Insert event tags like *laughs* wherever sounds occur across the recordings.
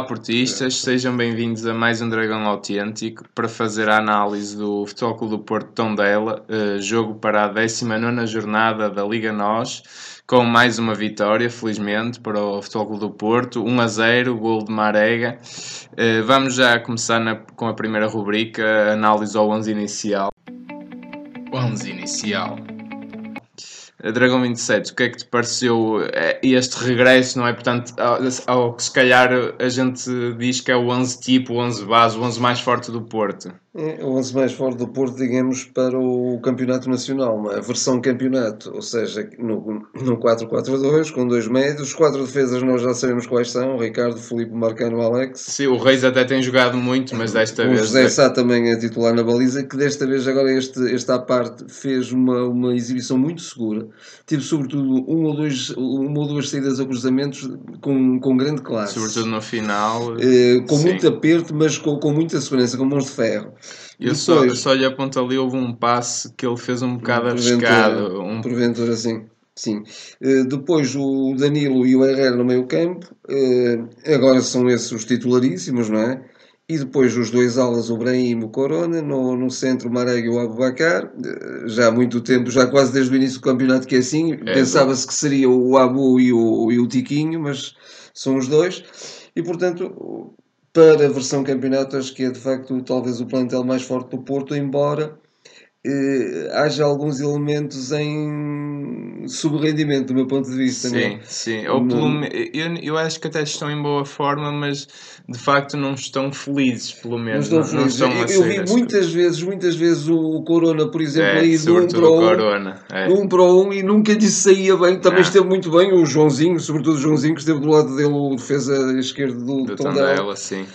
Olá, portistas, sejam bem-vindos a mais um Dragão Autêntico para fazer a análise do Futebol Clube do Porto Tondela, uh, jogo para a 19 jornada da Liga NOS, com mais uma vitória, felizmente, para o Futebol Clube do Porto, 1 a 0, gol de Marega. Uh, vamos já começar na, com a primeira rubrica, análise ao 11 inicial. 11 inicial. Dragão 27, o que é que te pareceu eh, este regresso, não é? Portanto, ao, ao que se calhar a gente diz que é o 11 tipo, o 11 base, o 11 mais forte do Porto. É o 11 mais forte do Porto, digamos, para o Campeonato Nacional, é? a versão campeonato, ou seja, no, no 4-4-2, com dois médios, os quatro defesas nós já sabemos quais são, Ricardo, Filipe, Marcano, Alex. Sim, o Reis até tem jogado muito, mas desta o vez... O José Sá também é titular na baliza, que desta vez, agora este, esta parte, fez uma, uma exibição muito segura, teve sobretudo um ou dois, uma ou duas saídas a cruzamentos com, com grande classe. Sobretudo no final. Eh, com sim. muito aperto, mas com, com muita segurança, com mãos de ferro. Eu, Depois, só, eu só lhe aponto ali, houve um passe que ele fez um bocado arriscado. Um... Porventura, sim. Sim. Uh, depois o Danilo e o Herrera no meio campo. Uh, agora são esses os titularíssimos, não é? E depois os dois alas, o Brahim e o Corona. No, no centro, o Marega e o Abubacar. Uh, já há muito tempo, já quase desde o início do campeonato que é assim. É, Pensava-se que seria o Abu e o, e o Tiquinho, mas são os dois. E portanto, para a versão campeonato, acho que é de facto talvez o plantel mais forte do Porto, embora eh, haja alguns elementos em subrendimento do meu ponto de vista. Sim, não? É? sim. Ou pelo, eu, eu acho que até estão em boa forma, mas de facto não estão felizes, pelo menos. Não estão felizes. Não, estão eu, eu vi muitas vezes, muitas vezes o Corona, por exemplo, é, aí de um para um, Corona, é. um para um e nunca lhe saía bem. Também não. esteve muito bem o Joãozinho, sobretudo o Joãozinho, que esteve do lado dele, o defesa esquerdo do, do Tondela. sim.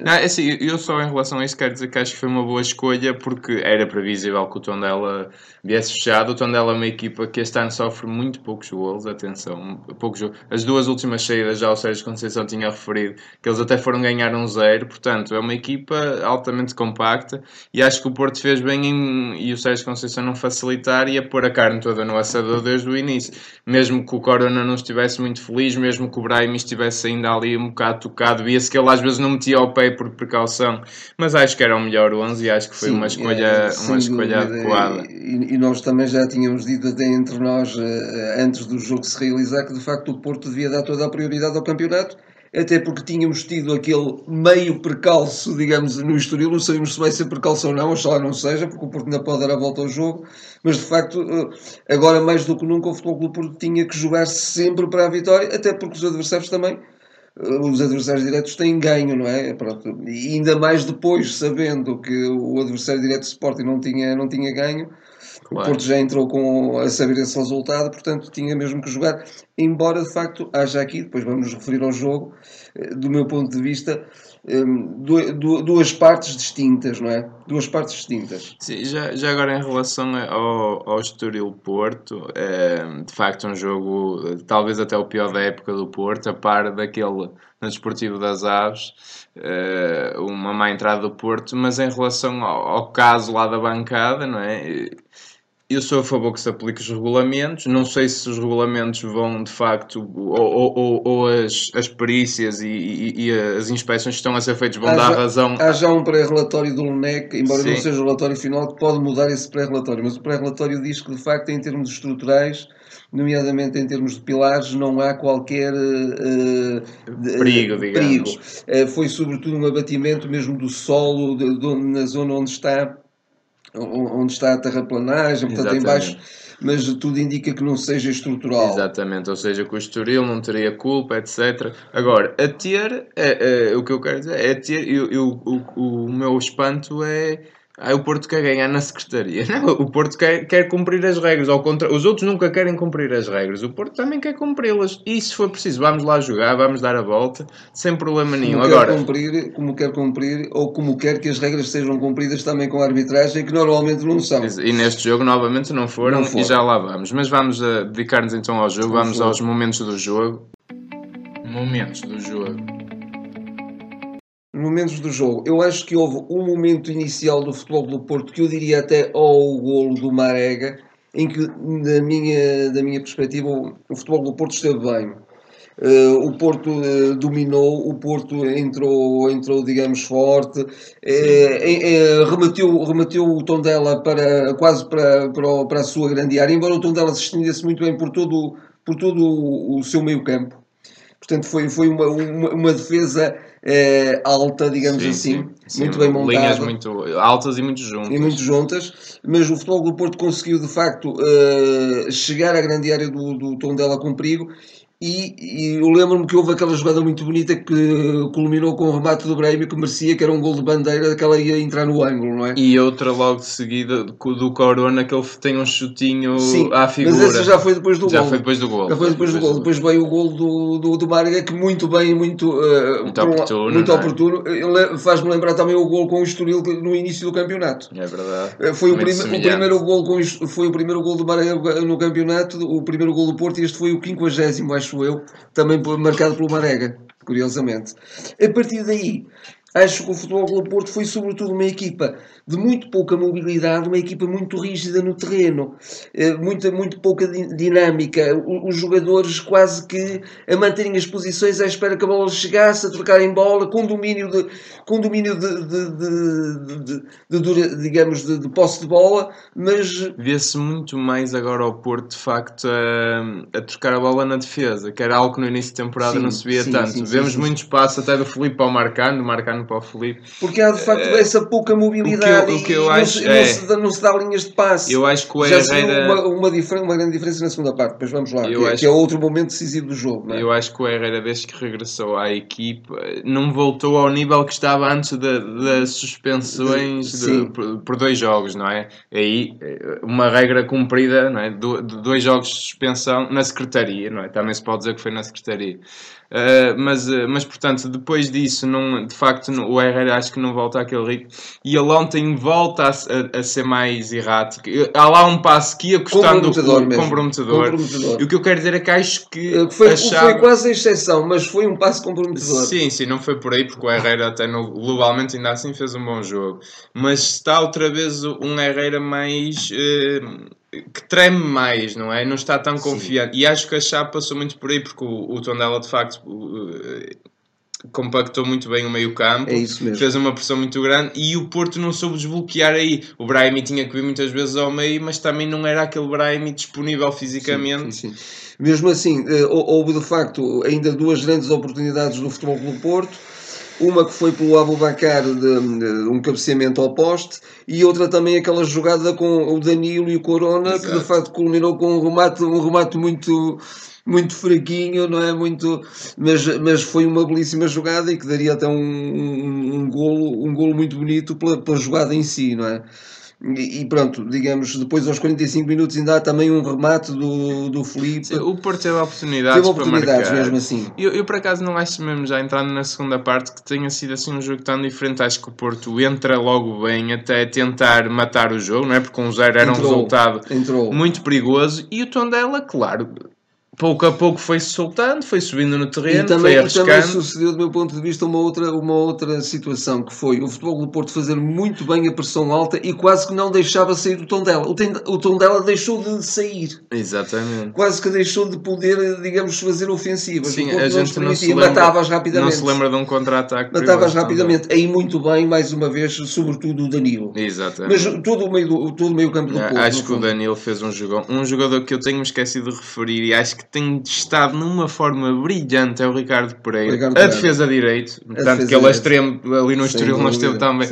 Não, é assim, eu só em relação a isso quero dizer que acho que foi uma boa escolha porque era previsível que o Tondela viesse fechado. O Tondela é uma equipa que este ano sofre muito poucos gols, atenção, poucos gols. As duas últimas saídas já o Sérgio Conceição tinha referido que eles até foram ganhar um zero, portanto é uma equipa altamente compacta e acho que o Porto fez bem em, e o Sérgio Conceição não facilitar e a pôr a carne toda no assador desde o início. Mesmo que o Corona não estivesse muito feliz, mesmo que o Brahim estivesse ainda ali um bocado tocado, via-se que ele às vezes não metia o pé por precaução, mas acho que era o melhor 11 e acho que foi Sim, uma escolha, é, uma escolha adequada. E, e, nós também já tínhamos dito até entre nós, eh, antes do jogo se realizar, que de facto o Porto devia dar toda a prioridade ao campeonato, até porque tínhamos tido aquele meio percalço, digamos, no Estoril, não sabemos se vai ser percalço ou não, oxalá não seja, porque o Porto ainda pode dar a volta ao jogo, mas de facto, eh, agora mais do que nunca o Futebol Clube Porto tinha que jogar sempre para a vitória, até porque os adversários também os adversários diretos têm ganho, não é? Pronto. E ainda mais depois, sabendo que o adversário direto Sporting não tinha, não tinha ganho, claro. o Porto já entrou com a saber esse resultado, portanto tinha mesmo que jogar. Embora de facto haja aqui, depois vamos referir ao jogo, eh, do meu ponto de vista, duas partes distintas, não é? Duas partes distintas. Sim, já, já agora em relação ao, ao Estoril Porto, é, de facto um jogo talvez até o pior da época do Porto, a par daquele no Desportivo das Aves, é, uma má entrada do Porto, mas em relação ao, ao caso lá da bancada, não é? Eu sou a favor que se aplique os regulamentos. Não sei se os regulamentos vão de facto, ou, ou, ou as, as perícias e, e, e, as inspeções que estão a ser feitas vão há dar já, razão. Há já um pré-relatório do LNEC, embora Sim. não seja o relatório final, que pode mudar esse pré-relatório. Mas o pré-relatório diz que de facto, em termos estruturais, nomeadamente em termos de pilares, não há qualquer uh, perigo, digamos. perigo. Uh, foi sobretudo um abatimento mesmo do solo de, de, na zona onde está onde está a terraplanagem, portanto, em baixo, mas tudo indica que não seja estrutural. Exatamente, ou seja, que o Estoril não teria culpa, etc. Agora, a ter, é, é, o que eu quero dizer é ter, eu, eu, o, o meu espanto é ah, o Porto quer ganhar na Secretaria. *laughs* Não, o Porto quer, quer cumprir as regras. Ao contra... Os outros nunca querem cumprir as regras. O Porto também quer cumpri-las. E se for preciso, vamos lá jogar, vamos dar a volta, sem problema nenhum. Como Agora... quer cumprir, como quer cumprir, ou como quer que as regras sejam cumpridas também com a arbitragem, que normalmente não são. E neste jogo, novamente, não foram, não foram. e já lá vamos. Mas vamos uh, dedicar-nos então ao jogo, vamos aos momentos do jogo. Momentos do jogo momentos do jogo. Eu acho que houve um momento inicial do futebol do Porto que eu diria até ao golo do Marega, em que, da minha, da minha perspectiva, o, futebol do Porto esteve bem. Uh, o Porto uh, dominou, o Porto entrou, entrou digamos, forte, uh, remeteu, remeteu o Tondela para, quase para, para, para a sua grande área, embora o Tondela se estendesse muito bem por todo, por todo o, o seu meio campo. Portanto, foi, foi uma, uma, uma defesa eh, alta, digamos sim, assim, sim, muito bem montada. Linhas muito altas e muito juntas. E muito juntas, mas o Futebol do Porto conseguiu, de facto, eh, chegar à grande área do, do Tondela com perigo e, e eu lembro-me que houve aquela jogada muito bonita que culminou com o remate do Brahim que merecia, que era um gol de bandeira, que ela ia entrar no ângulo, não é? E outra logo de seguida do Corona, que ele tem um chutinho Sim, à figura. Mas essa já foi depois do já gol. Já foi depois do gol. Já foi depois, do gol. Depois veio o gol do, do, do Marga, que muito bem, muito, uh, muito oportuno. muito é? oportuno. Faz-me lembrar também o gol com o Estoril no início do campeonato. É verdade. Eh, foi o, prime o, primeiro gol com, foi o primeiro gol do Marga no campeonato, o primeiro gol do Porto, e este foi o 50, acho eu. Também também marcado pelo Marega, curiosamente. A partir daí, acho que o Futebol Clube Porto foi sobretudo uma equipa de muito pouca mobilidade, uma equipa muito rígida no terreno, eh, muita, muito pouca dinâmica, os jogadores quase que a manterem as posições à espera que a bola chegasse, a trocarem bola, com domínio de, com domínio de, de, de, de digamos, de, posse de bola, mas... Vê-se muito mais agora ao Porto, de facto, a, a trocar a bola na defesa, que era algo que no início da temporada sim, não se via sim, tanto. Sim, Vemos muito espaço até do Felipe ao Marcano, do Marcano para o Felipe. Porque há, de facto, uh, essa pouca mobilidade eu, o que eu acho não, é, se, não, se, dá linhas de passe. Eu acho que o Herrera. Uma, uma, uma, grande diferença na segunda parte, depois vamos lá, que, é, que, é outro momento decisivo do jogo. É? Eu acho que o Herrera, desde que regressou à equipa, não voltou ao nível que estava antes das suspensões de, por, por, dois jogos, não é? Aí, uma regra cumprida, não é? Do, de dois jogos de suspensão na secretaria, não é? Também se pode dizer que foi na secretaria. Uh, mas, uh, mas portanto, depois disso, não, de facto, o Herrera acho que não volta àquele ritmo. E ele ontem volta a, a, a, ser mais errático. Há lá um passo que ia custando comprometedor, o, comprometedor. comprometedor. E o que eu quero dizer é que acho que. Uh, foi, foi quase a exceção, mas foi um passo comprometedor. Sim, sim, não foi por aí, porque o Herrera, até no, globalmente, ainda assim fez um bom jogo. Mas está outra vez um Herrera mais que treme mais, não é? Não está tão confiante. Sim. E acho que a chave passou muito por aí, porque o, o Tondela de facto compactou muito bem o meio campo, é fez uma pressão muito grande e o Porto não soube desbloquear aí. O Brahimi tinha que vir muitas vezes ao meio, mas também não era aquele Brahimi disponível fisicamente. Sim, sim, sim. Mesmo assim, eh, houve de facto ainda duas grandes oportunidades no Futebol do Porto uma que foi pelo Abubacar de, de, um cabeceamento ao poste e outra também aquela jogada com o Danilo e o Corona Exato. que de facto culminou com um remate, um remate muito muito fraquinho, não é? Muito, mas, mas foi uma belíssima jogada e que daria até um, um, um golo, um golo muito bonito pela, pela jogada em si, não é? E, pronto, digamos, depois aos 45 minutos ainda há também um remate do, do Felipe. o Porto teve oportunidades, teve oportunidades para mesmo assim. Eu, eu por acaso não acho mesmo, já entrando na segunda parte, que tenha sido assim um jogo tão diferente. Acho que o Porto entra logo bem até tentar matar o jogo, não é? Porque um zero era entrou, um resultado entrou. muito perigoso. E o Tondela, claro, pouco a pouco foi-se soltando, foi subindo no terreno, e também, foi arriscando. também sucedeu, do meu ponto de vista, uma outra, uma outra situação, que foi o Futebol do Porto fazer muito bem a pressão alta e quase que não deixava sair o tom dela. O, tem, o tom dela deixou de sair. Exatamente. Quase que deixou de poder, digamos, fazer ofensivas. Sim, a gente não se lembra, matava-as rapidamente. Não se lembra de um contra-ataque. Matava-as rapidamente. Aí muito bem, mais uma vez, sobretudo o Danilo. Exatamente. Mas todo o meio, do, todo o meio campo do Porto. Acho que o Danilo fez um jogo, um jogador que eu tenho esquecido de referir e acho que tem estado numa forma brilhante é o Ricardo Pereira. Ricardo a defesa direito, portanto, que ele é extremo ali no Estoril, não esteve também.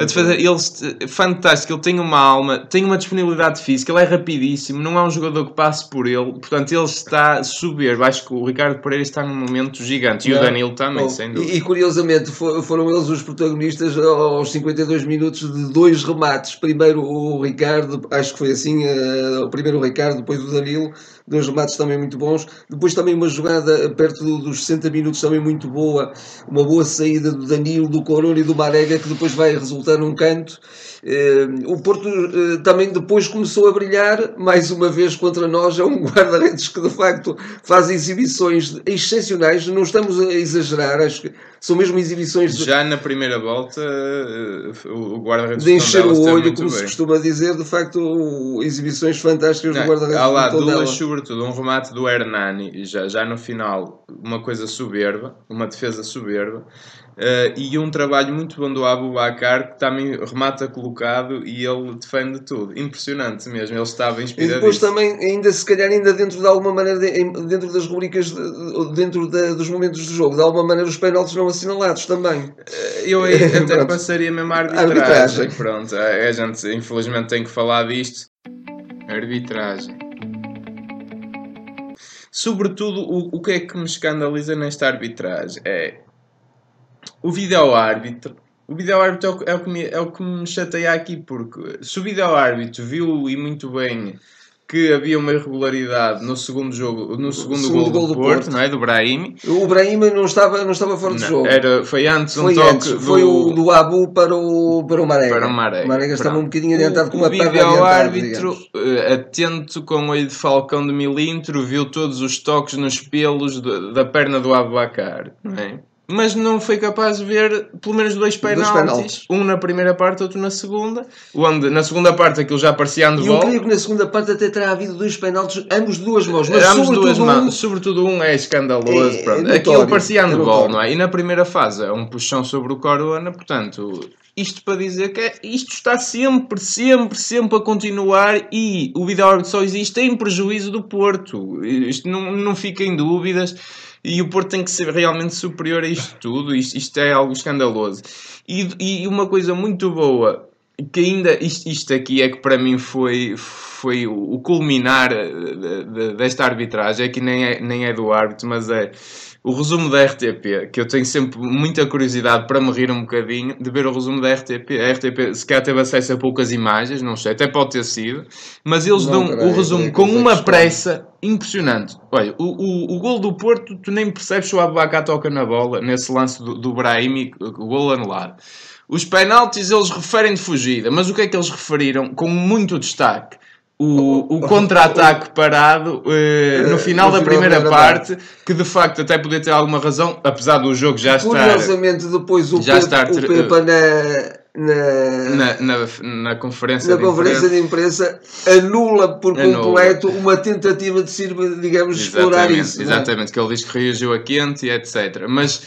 A defesa, ele fantástico, ele tem uma alma, tem uma disponibilidade física, ele é rapidíssimo, não é um jogador que passe por ele, portanto, ele está soberbo. Acho que o Ricardo Pereira está num momento gigante e não. o Danilo também, oh, sem dúvida. E, e curiosamente foram eles os protagonistas aos 52 minutos de dois remates. Primeiro o Ricardo, acho que foi assim, uh, primeiro o Ricardo, depois o Danilo dois remates também muito bons. Depois também uma jogada perto dos 60 minutos também muito boa, uma boa saída do Danilo, do Corona e do Marega, que depois vai resultar num canto. Eh, o Porto eh, também depois começou a brilhar, mais uma vez contra nós, é um *laughs* guarda-redes que de facto faz exibições excepcionais, não estamos a exagerar, acho que são mesmo exibições de... Já na primeira volta eh, o guarda-redes de encher o olho, como bem. se costuma dizer, de facto exibições fantásticas não, do guarda-redes Há lá duas, sobretudo, um remate do Hernani, já, já no final, uma coisa soberba, uma defesa soberba, uh, e um trabalho muito bom do Abu Bakar, que também remata colocado e ele defende tudo. Impressionante mesmo, ele estava inspirado. E depois também, ainda se calhar, ainda dentro de alguma maneira, dentro das rubricas, dentro de, dos momentos do jogo, de alguma maneira os penaltis não assinalados também. Uh, eu aí *laughs* até passaria mesmo a arbitragem. arbitragem. Pronto, a gente infelizmente tem que falar disto. Arbitragem. Sobretudo, o, o que é que me escandaliza nesta arbitragem é o vídeo-árbitro. O vídeo-árbitro é, me, é o que me chateia aqui, porque se o vídeo-árbitro viu e muito bem que havia uma irregularidade no segundo jogo, no segundo, segundo gol, do, do Porto, Porto, não é? Do Brahim. O Brahim não estava, não estava fora de jogo. Era, foi antes foi um antes, toque foi do... o do Abu para o, para o Marega. Para o Marega. O Marega estava um bocadinho adiantado com uma perna O árbitro, uh, atento com o olho de falcão de milímetro, viu todos os toques nos pelos de, da perna do Abacar, não é? Mas não foi capaz de ver pelo menos dois penaltis, um na primeira parte, outro na segunda, onde na segunda parte aquilo já parecia handball. E eu creio que na segunda parte até terá havido dois penaltis, ambos duas mãos, mas ambos duas mãos, um... sobretudo um é escandaloso, é. É aquilo parecia handball, é não é? E na primeira fase é um puxão sobre o Corona, portanto, isto para dizer que é, isto está sempre, sempre, sempre a continuar e o vídeo só existe em prejuízo do Porto. Isto não, não fica em dúvidas e o Porto tem que ser realmente superior a isto tudo. Isto, isto é algo escandaloso. E, e uma coisa muito boa, que ainda isto, isto aqui é que para mim foi, foi o culminar de, desta arbitragem, é que nem é, nem é do árbitro, mas é o resumo da RTP, que eu tenho sempre muita curiosidade para me rir um bocadinho de ver o resumo da RTP. A RTP se calhar teve acesso a poucas imagens, não sei, até pode ter sido, mas eles não, dão o resumo é, com uma pressa impressionante. Olha, o, o, o gol do Porto, tu nem percebes se o Abacar toca na bola, nesse lance do, do Brahimi, o gol anulado. Os penaltis eles referem de fugida, mas o que é que eles referiram com muito destaque? O, o contra-ataque parado uh, no final no da primeira parte, que de facto até podia ter alguma razão, apesar do jogo já estar. Curiosamente, depois o, já Pepe, estar, o Pepa na. Na, na, na, na, conferência, na de, conferência imprensa. de imprensa anula por anula. completo uma tentativa de, digamos, explorar isso. É? Exatamente, é? que ele diz que reagiu a quente e etc. Mas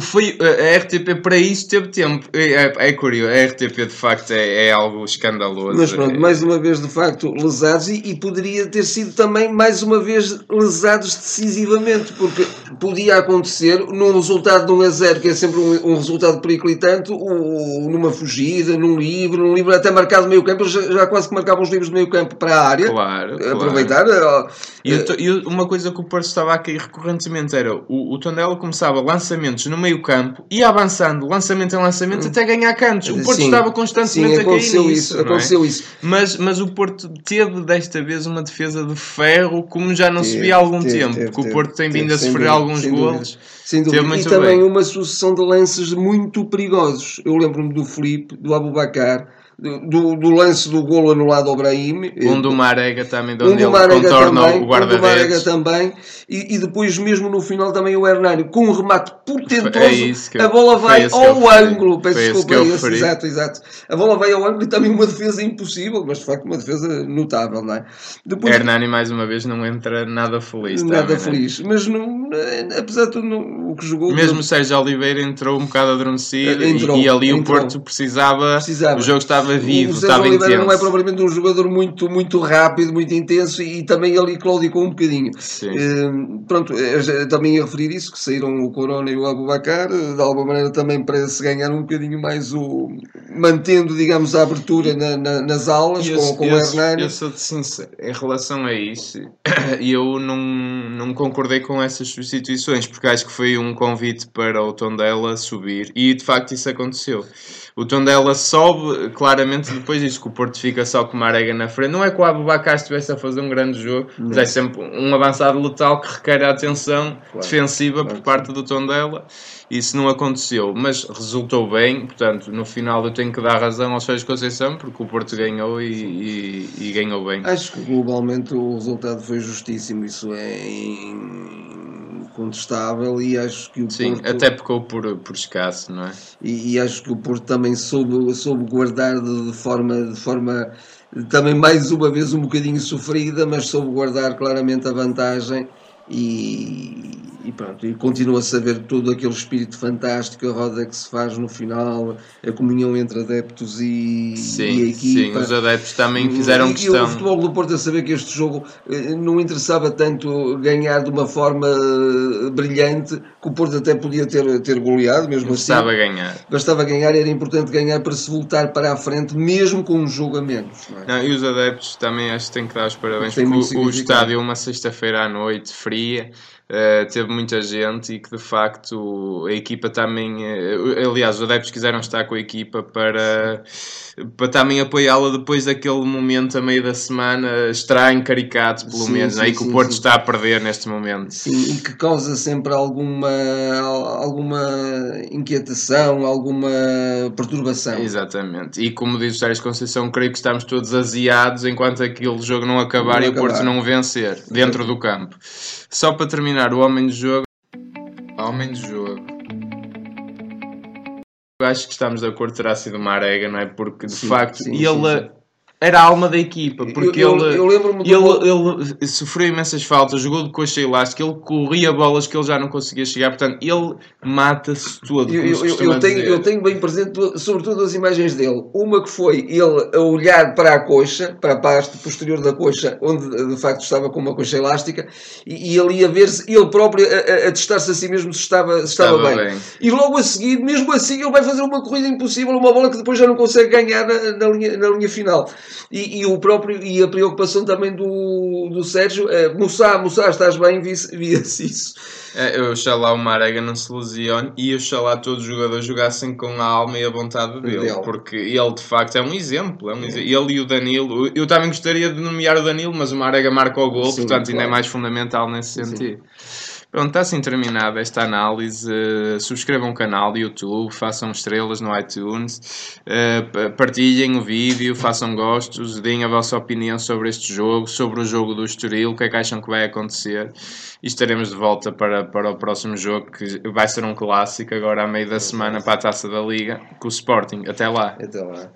foi, a RTP para isso teve tempo. É, é, é curioso, a RTP de facto é, é, algo escandaloso. Mas pronto, mais uma vez de facto lesados e, e, poderia ter sido também mais uma vez lesados decisivamente, porque podia acontecer num resultado de 1 a 0, que é sempre um, um resultado periclitante, ou, numa fugida, num livro, num livro até marcado meio campo, já, já quase que marcavam os livros de meio campo para a área. Claro. Aproveitar. Claro. E, e, uma coisa que o Porto estava a cair recorrentemente era o, o Tondela começava lançamentos no meio campo, ia avançando, lançamento em lançamento, até ganhar cantos. O Porto sim, estava constantemente sim, a cair nisso. Isso, aconteceu é? isso. Mas, mas o Porto teve desta vez uma defesa de ferro como já não se via há algum teve, tempo, teve, porque teve, o Porto tem vindo a sofrer alguns golos. Sem dúvida. E também bem. uma sucessão de lances muito perigosos. Eu lembro-me do Felipe, do Abubacar, do, do, lance do golo anulado ao Brahim. Um do Marega também, de onde um ele contorna também, o guarda-redes. Um do Marega também. E, e, depois, mesmo no final, também o Hernani, com um remate portentoso, é a bola vai ao ângulo. Peço desculpa, é esse, exato, exato. A bola vai ao ângulo e também uma defesa impossível, mas de facto uma defesa notável, não é? Depois, Hernani, mais uma vez, não entra nada feliz. Nada também, feliz. Né? Mas não, apesar de tudo, não, o que jogou. Mesmo o Sérgio Oliveira entrou um bocado adormecido entrou, e, e ali entrou. o Porto precisava, precisava. O jogo estava vivo, o estava Oliveira intenso. não é propriamente um jogador muito, muito rápido, muito intenso e também ali claudicou um bocadinho. Uh, pronto, eh, também ia referir isso, que saíram o Corona e o Abubacar, eh, de alguma maneira também para se ganhar um bocadinho mais o. mantendo, digamos, a abertura na, na, nas aulas eu, com, com eu, o Hernani. Eu sou de sincero, em relação a isso, *clears throat* eu não, não concordei com essas substituições, porque acho que foi um convite para o Tondela subir e de facto isso aconteceu. O Tondela sobe claramente depois disso, que o Porto fica só com uma arega na frente. Não é que o Abubacar estivesse a fazer um grande jogo, não. mas é sempre um avançado letal que requer a atenção claro. defensiva claro. por parte do Tondela. Isso não aconteceu, mas resultou bem. Portanto, no final eu tenho que dar razão ao Sérgio Conceição, porque o Porto ganhou e, e, e ganhou bem. Acho que globalmente o resultado foi justíssimo. Isso é incontestável e acho que o Sim, Porto... até pecou por, por escasso, não é? E, e, acho que o Porto também soube, soube guardar de, de forma, de forma também mais uma vez um bocadinho sofrida, mas soube guardar claramente a vantagem e, e pronto, e continua-se a ver todo aquele espírito fantástico, a roda que se faz no final, a comunhão entre adeptos e, sim, e a equipa. Sim, os adeptos também fizeram e, questão. E o futebol do Porto a saber que este jogo eh, não interessava tanto ganhar de uma forma eh, brilhante, que o Porto até podia ter, ter goleado, mesmo Bastava assim. ganhar. Bastava ganhar, era importante ganhar para se voltar para a frente, mesmo com um jogo a menos. Não é? Não, e os adeptos também acho que têm que dar os parabéns, porque o, o estádio, uma sexta-feira à noite, fria, eh, teve muita gente e que de facto a equipa também, eh, aliás, os adeptos quiseram estar com a equipa para, para também apoiá-la depois daquele momento a meio da semana estranho, caricato, pelo Sim, menos, sim, aí que sim, o Porto está a perder neste momento. Sim, e que causa sempre alguma, alguma inquietação, alguma perturbação. Exatamente. E como diz o Sérgio Conceição, creio que estamos todos aziados enquanto aquele jogo não acabar Não e o Porto acabar. não vencer dentro do campo. Só para terminar, o homem do jogo. Homem do jogo. Acho que estamos de acordo, terá sido uma arega, não é? Porque de Sim, facto sim, ele sim. Era a alma da equipa. Porque eu, ele. eu lembro-me do gol- Ele, ele sofreu imensas faltas, jogou de coxa elástica, ele corria bolas que ele já não conseguia chegar, portanto, ele mata-se todo. Eu, eu- eu- tenho, eu tenho bem presente, sobretudo, as imagens dele. Uma que foi ele a olhar para a coxa, para a parte posterior da coxa, onde de facto estava com uma coxa elástica, e, e ele ia ver se ele próprio a, a- a testar-se a si mesmo se estava, se estava, Estava bem. bem. E logo a seguir, mesmo assim, ele vai fazer uma corrida impossível, uma bola que depois já não consegue ganhar na, na linha, na linha final. E, e o próprio, e a preocupação também do, do Sérgio, é, Moussa, Moussa, estás bem? Vi- Via-se isso. É, eu oxalá o Marega não se lesione e oxalá todos os jogadores jogassem com a alma e a vontade dele, Dele. porque ele de facto é um exemplo. É um exemplo. Ele e o Danilo, eu também gostaria de nomear o Danilo, mas o Marega marca o gol, Sim, portanto ainda é claro. mais fundamental nesse Sim. Pronto, está assim terminada esta análise. Uh, subscrevam o canal do YouTube, façam estrelas no iTunes, uh, partilhem o vídeo, façam gostos, deem a vossa opinião sobre este jogo, sobre o jogo do Estoril, o que é que acham que vai acontecer. E estaremos de volta para, para o próximo jogo, que vai ser um clássico agora à meio da semana para a Taça da Liga, com o Sporting. Até lá. Até lá.